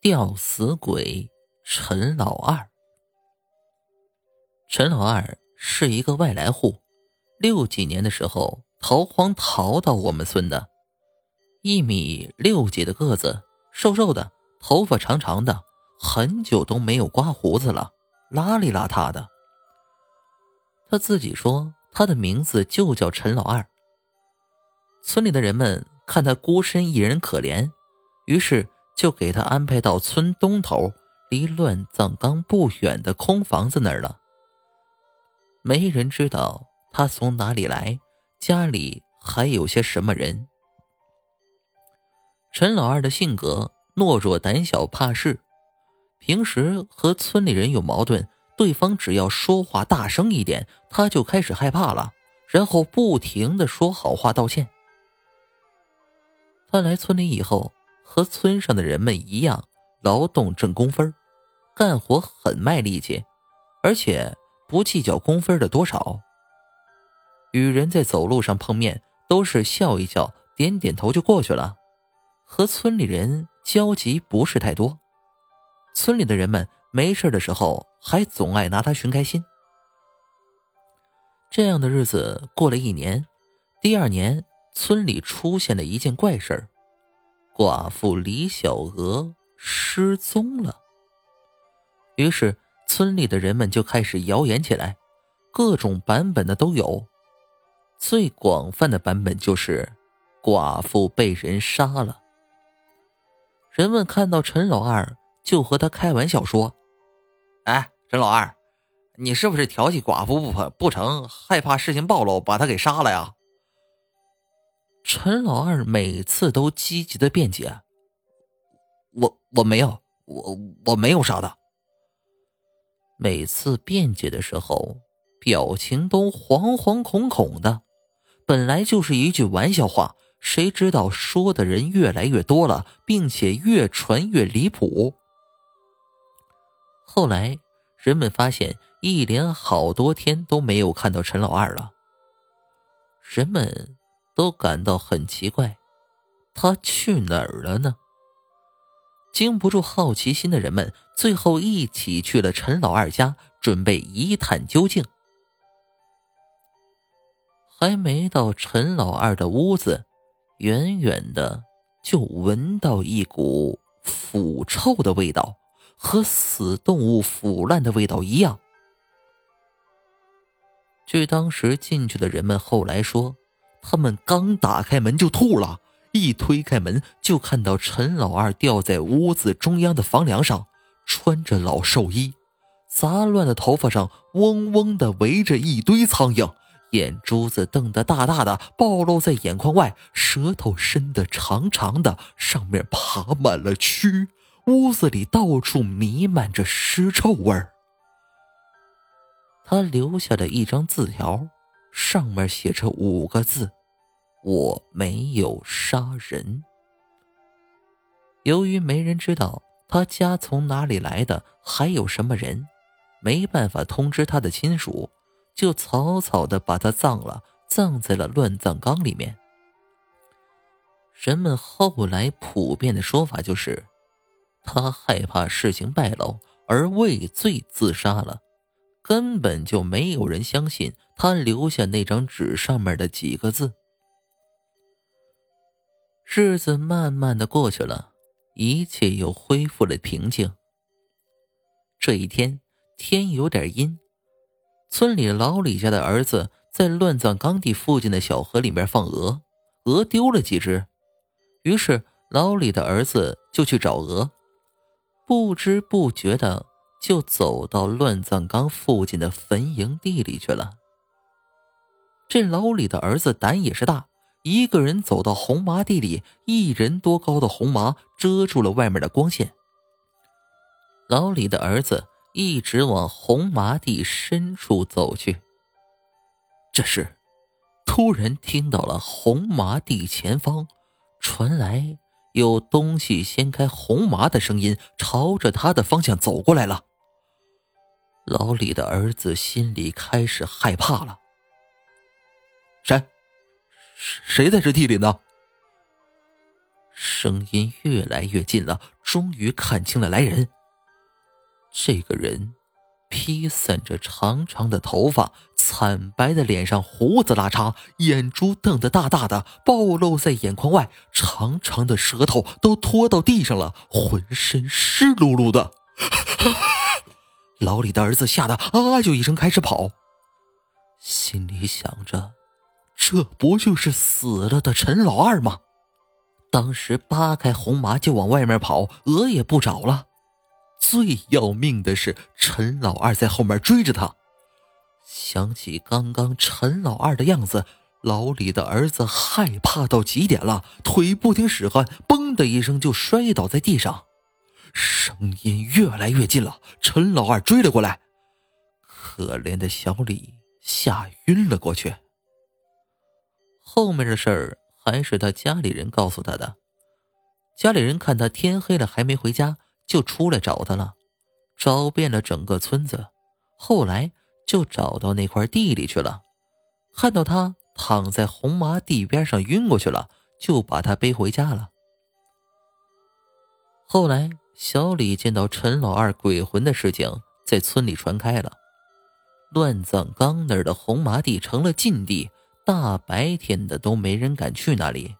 吊死鬼陈老二。陈老二是一个外来户，六几年的时候逃荒逃到我们村的，一米六几的个子，瘦瘦的，头发长长的，很久都没有刮胡子了，邋里邋遢的。他自己说，他的名字就叫陈老二。村里的人们看他孤身一人可怜，于是就给他安排到村东头，离乱葬岗不远的空房子那儿了。没人知道他从哪里来，家里还有些什么人。陈老二的性格懦弱、胆小、怕事，平时和村里人有矛盾，对方只要说话大声一点，他就开始害怕了，然后不停的说好话道歉。他来村里以后，和村上的人们一样，劳动挣工分，干活很卖力气，而且。不计较工分的多少，与人在走路上碰面都是笑一笑、点点头就过去了，和村里人交集不是太多。村里的人们没事的时候还总爱拿他寻开心。这样的日子过了一年，第二年村里出现了一件怪事儿：寡妇李小娥失踪了。于是。村里的人们就开始谣言起来，各种版本的都有。最广泛的版本就是寡妇被人杀了。人们看到陈老二，就和他开玩笑说：“哎，陈老二，你是不是调戏寡妇不不成？害怕事情暴露，把他给杀了呀？”陈老二每次都积极的辩解：“我我没有，我我没有杀他。”每次辩解的时候，表情都惶惶恐恐的。本来就是一句玩笑话，谁知道说的人越来越多了，并且越传越离谱。后来人们发现，一连好多天都没有看到陈老二了。人们都感到很奇怪，他去哪儿了呢？经不住好奇心的人们，最后一起去了陈老二家，准备一探究竟。还没到陈老二的屋子，远远的就闻到一股腐臭的味道，和死动物腐烂的味道一样。据当时进去的人们后来说，他们刚打开门就吐了。一推开门，就看到陈老二吊在屋子中央的房梁上，穿着老寿衣，杂乱的头发上嗡嗡的围着一堆苍蝇，眼珠子瞪得大大的，暴露在眼眶外，舌头伸得长长的，上面爬满了蛆。屋子里到处弥漫着尸臭味儿。他留下了一张字条，上面写着五个字。我没有杀人。由于没人知道他家从哪里来的，还有什么人，没办法通知他的亲属，就草草的把他葬了，葬在了乱葬岗里面。人们后来普遍的说法就是，他害怕事情败露而畏罪自杀了，根本就没有人相信他留下那张纸上面的几个字。日子慢慢的过去了，一切又恢复了平静。这一天天有点阴，村里老李家的儿子在乱葬岗地附近的小河里面放鹅，鹅丢了几只，于是老李的儿子就去找鹅，不知不觉的就走到乱葬岗附近的坟茔地里去了。这老李的儿子胆也是大。一个人走到红麻地里，一人多高的红麻遮住了外面的光线。老李的儿子一直往红麻地深处走去。这时，突然听到了红麻地前方传来有东西掀开红麻的声音，朝着他的方向走过来了。老李的儿子心里开始害怕了。谁？在这地里呢？声音越来越近了，终于看清了来人。这个人披散着长长的头发，惨白的脸上胡子拉碴，眼珠瞪得大大的，暴露在眼眶外，长长的舌头都拖到地上了，浑身湿漉漉的。老李的儿子吓得啊就一声开始跑，心里想着：这不就是死了的陈老二吗？当时扒开红麻就往外面跑，鹅也不找了。最要命的是，陈老二在后面追着他。想起刚刚陈老二的样子，老李的儿子害怕到极点了，腿不听使唤，嘣的一声就摔倒在地上。声音越来越近了，陈老二追了过来，可怜的小李吓晕了过去。后面的事儿还是他家里人告诉他的。家里人看他天黑了还没回家。就出来找他了，找遍了整个村子，后来就找到那块地里去了，看到他躺在红麻地边上晕过去了，就把他背回家了。后来小李见到陈老二鬼魂的事情在村里传开了，乱葬岗那儿的红麻地成了禁地，大白天的都没人敢去那里。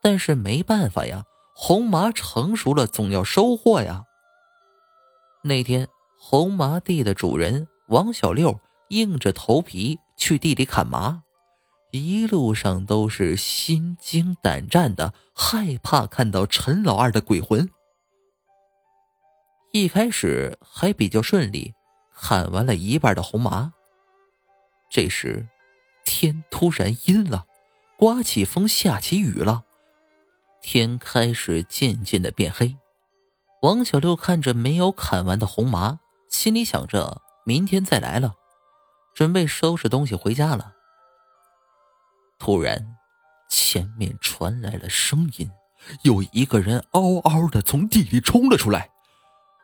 但是没办法呀。红麻成熟了，总要收获呀。那天，红麻地的主人王小六硬着头皮去地里砍麻，一路上都是心惊胆战的，害怕看到陈老二的鬼魂。一开始还比较顺利，砍完了一半的红麻。这时，天突然阴了，刮起风，下起雨了。天开始渐渐的变黑，王小六看着没有砍完的红麻，心里想着明天再来了，准备收拾东西回家了。突然，前面传来了声音，有一个人嗷嗷的从地里冲了出来，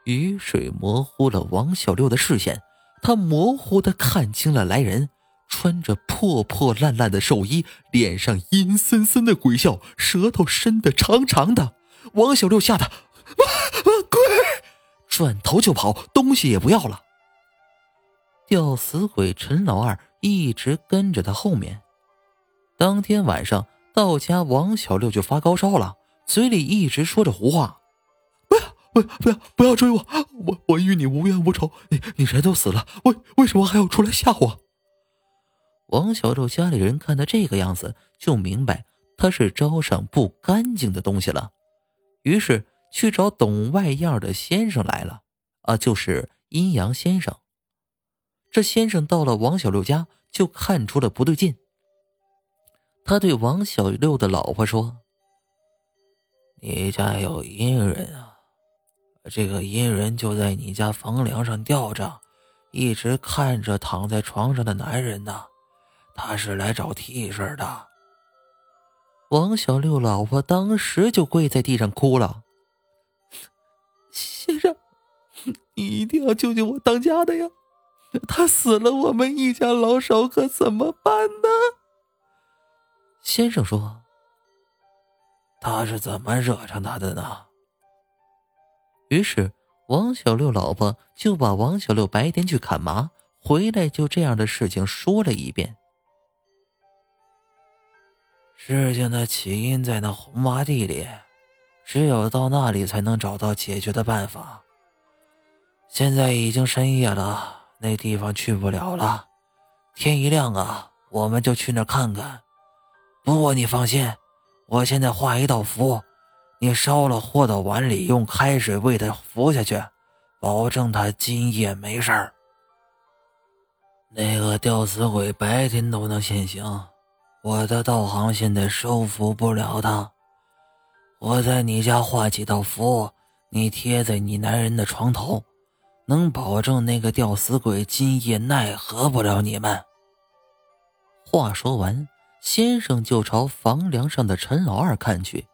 雨水模糊了王小六的视线，他模糊的看清了来人。穿着破破烂烂的寿衣，脸上阴森森的鬼笑，舌头伸得长长的。王小六吓得，啊啊鬼，转头就跑，东西也不要了。吊死鬼陈老二一直跟着他后面。当天晚上到家，王小六就发高烧了，嘴里一直说着胡话：“不要，不要，不要，不要追我！我，我与你无冤无仇，你，你人都死了，为，为什么还要出来吓我？”王小六家里人看他这个样子，就明白他是招上不干净的东西了，于是去找懂外样的先生来了。啊，就是阴阳先生。这先生到了王小六家，就看出了不对劲。他对王小六的老婆说：“你家有阴人啊，这个阴人就在你家房梁上吊着，一直看着躺在床上的男人呢。”他是来找替身的。王小六老婆当时就跪在地上哭了：“先生，你一定要救救我当家的呀！他死了，我们一家老少可怎么办呢？”先生说：“他是怎么惹上他的呢？”于是王小六老婆就把王小六白天去砍麻，回来就这样的事情说了一遍。事情的起因在那红麻地里，只有到那里才能找到解决的办法。现在已经深夜了，那地方去不了了。天一亮啊，我们就去那看看。不过你放心，我现在画一道符，你烧了和到碗里，用开水喂它服下去，保证他今夜没事儿。那个吊死鬼白天都能现形。我的道行现在收服不了他，我在你家画几道符，你贴在你男人的床头，能保证那个吊死鬼今夜奈何不了你们。话说完，先生就朝房梁上的陈老二看去，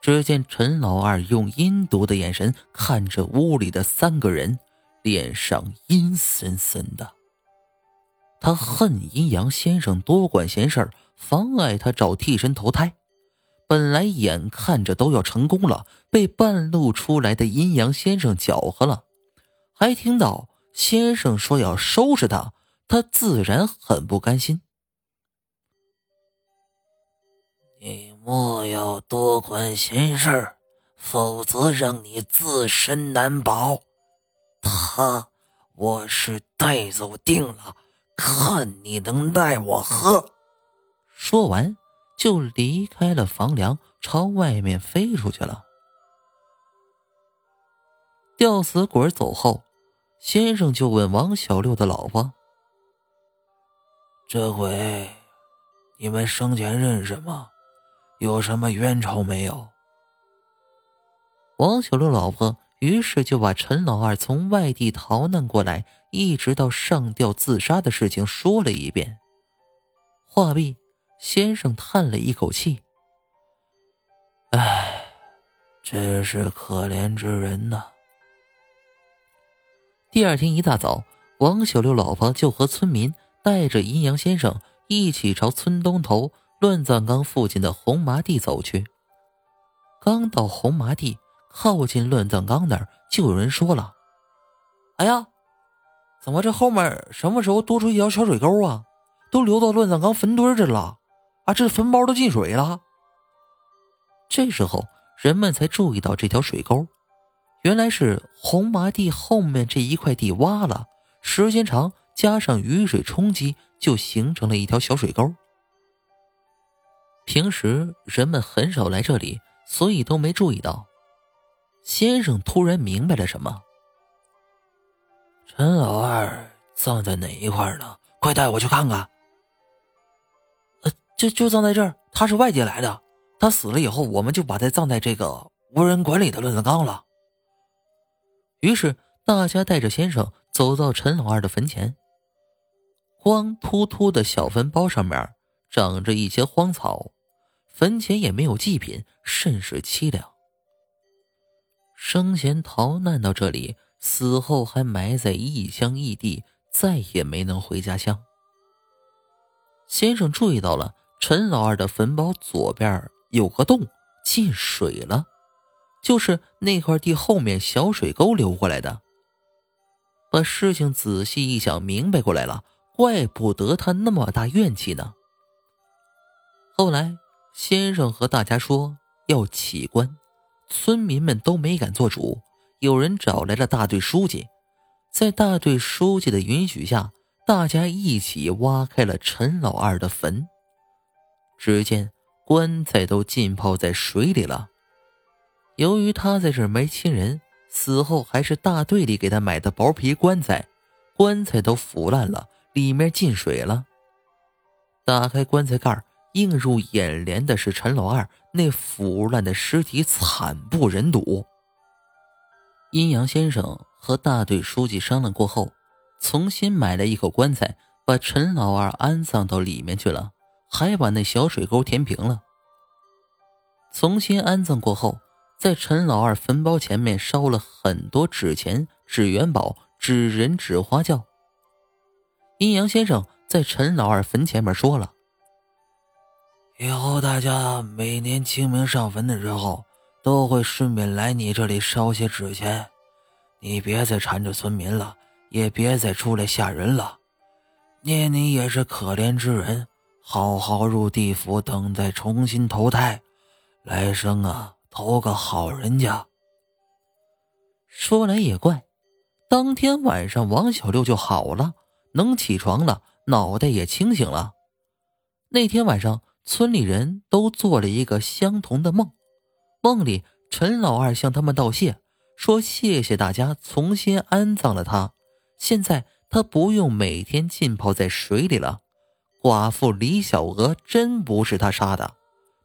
只见陈老二用阴毒的眼神看着屋里的三个人，脸上阴森森的。他恨阴阳先生多管闲事儿，妨碍他找替身投胎，本来眼看着都要成功了，被半路出来的阴阳先生搅和了，还听到先生说要收拾他，他自然很不甘心。你莫要多管闲事，否则让你自身难保。他，我是带走定了，看你能奈我何！说完，就离开了房梁，朝外面飞出去了。吊死鬼走后，先生就问王小六的老婆：“这回，你们生前认识吗？有什么冤仇没有？”王小六老婆。于是就把陈老二从外地逃难过来，一直到上吊自杀的事情说了一遍。话毕，先生叹了一口气：“唉，真是可怜之人呐。”第二天一大早，王小六老婆就和村民带着阴阳先生一起朝村东头乱葬岗附近的红麻地走去。刚到红麻地。靠近乱葬岗那儿，就有人说了：“哎呀，怎么这后面什么时候多出一条小水沟啊？都流到乱葬岗坟堆这了，啊，这坟包都进水了。”这时候，人们才注意到这条水沟，原来是红麻地后面这一块地挖了，时间长加上雨水冲击，就形成了一条小水沟。平时人们很少来这里，所以都没注意到。先生突然明白了什么。陈老二葬在哪一块呢？快带我去看看。呃，就就葬在这儿。他是外地来的，他死了以后，我们就把他葬在这个无人管理的乱葬岗了。于是大家带着先生走到陈老二的坟前。光秃秃的小坟包上面长着一些荒草，坟前也没有祭品，甚是凄凉。生前逃难到这里，死后还埋在异乡异地，再也没能回家乡。先生注意到了陈老二的坟包左边有个洞，进水了，就是那块地后面小水沟流过来的。把事情仔细一想，明白过来了，怪不得他那么大怨气呢。后来，先生和大家说要起棺。村民们都没敢做主，有人找来了大队书记，在大队书记的允许下，大家一起挖开了陈老二的坟。只见棺材都浸泡在水里了。由于他在这没亲人，死后还是大队里给他买的薄皮棺材，棺材都腐烂了，里面进水了。打开棺材盖映入眼帘的是陈老二那腐烂的尸体，惨不忍睹。阴阳先生和大队书记商量过后，重新买了一口棺材，把陈老二安葬到里面去了，还把那小水沟填平了。重新安葬过后，在陈老二坟包前面烧了很多纸钱、纸元宝、纸人、纸花轿。阴阳先生在陈老二坟前面说了。以后大家每年清明上坟的时候，都会顺便来你这里烧些纸钱。你别再缠着村民了，也别再出来吓人了。念你也是可怜之人，好好入地府，等待重新投胎，来生啊，投个好人家。说来也怪，当天晚上王小六就好了，能起床了，脑袋也清醒了。那天晚上。村里人都做了一个相同的梦，梦里陈老二向他们道谢，说谢谢大家重新安葬了他，现在他不用每天浸泡在水里了。寡妇李小娥真不是他杀的，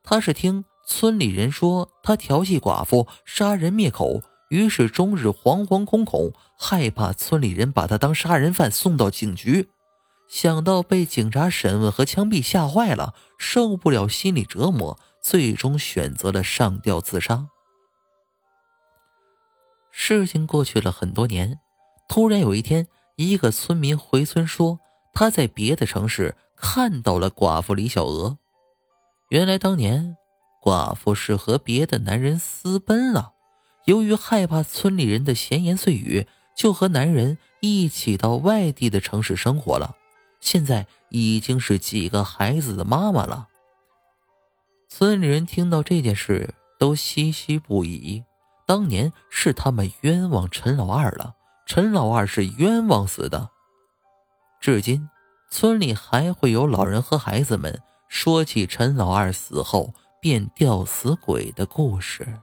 他是听村里人说他调戏寡妇，杀人灭口，于是终日惶惶恐恐，害怕村里人把他当杀人犯送到警局。想到被警察审问和枪毙，吓坏了，受不了心理折磨，最终选择了上吊自杀。事情过去了很多年，突然有一天，一个村民回村说，他在别的城市看到了寡妇李小娥。原来当年寡妇是和别的男人私奔了。由于害怕村里人的闲言碎语，就和男人一起到外地的城市生活了。现在已经是几个孩子的妈妈了。村里人听到这件事都唏嘘不已。当年是他们冤枉陈老二了，陈老二是冤枉死的。至今，村里还会有老人和孩子们说起陈老二死后变吊死鬼的故事。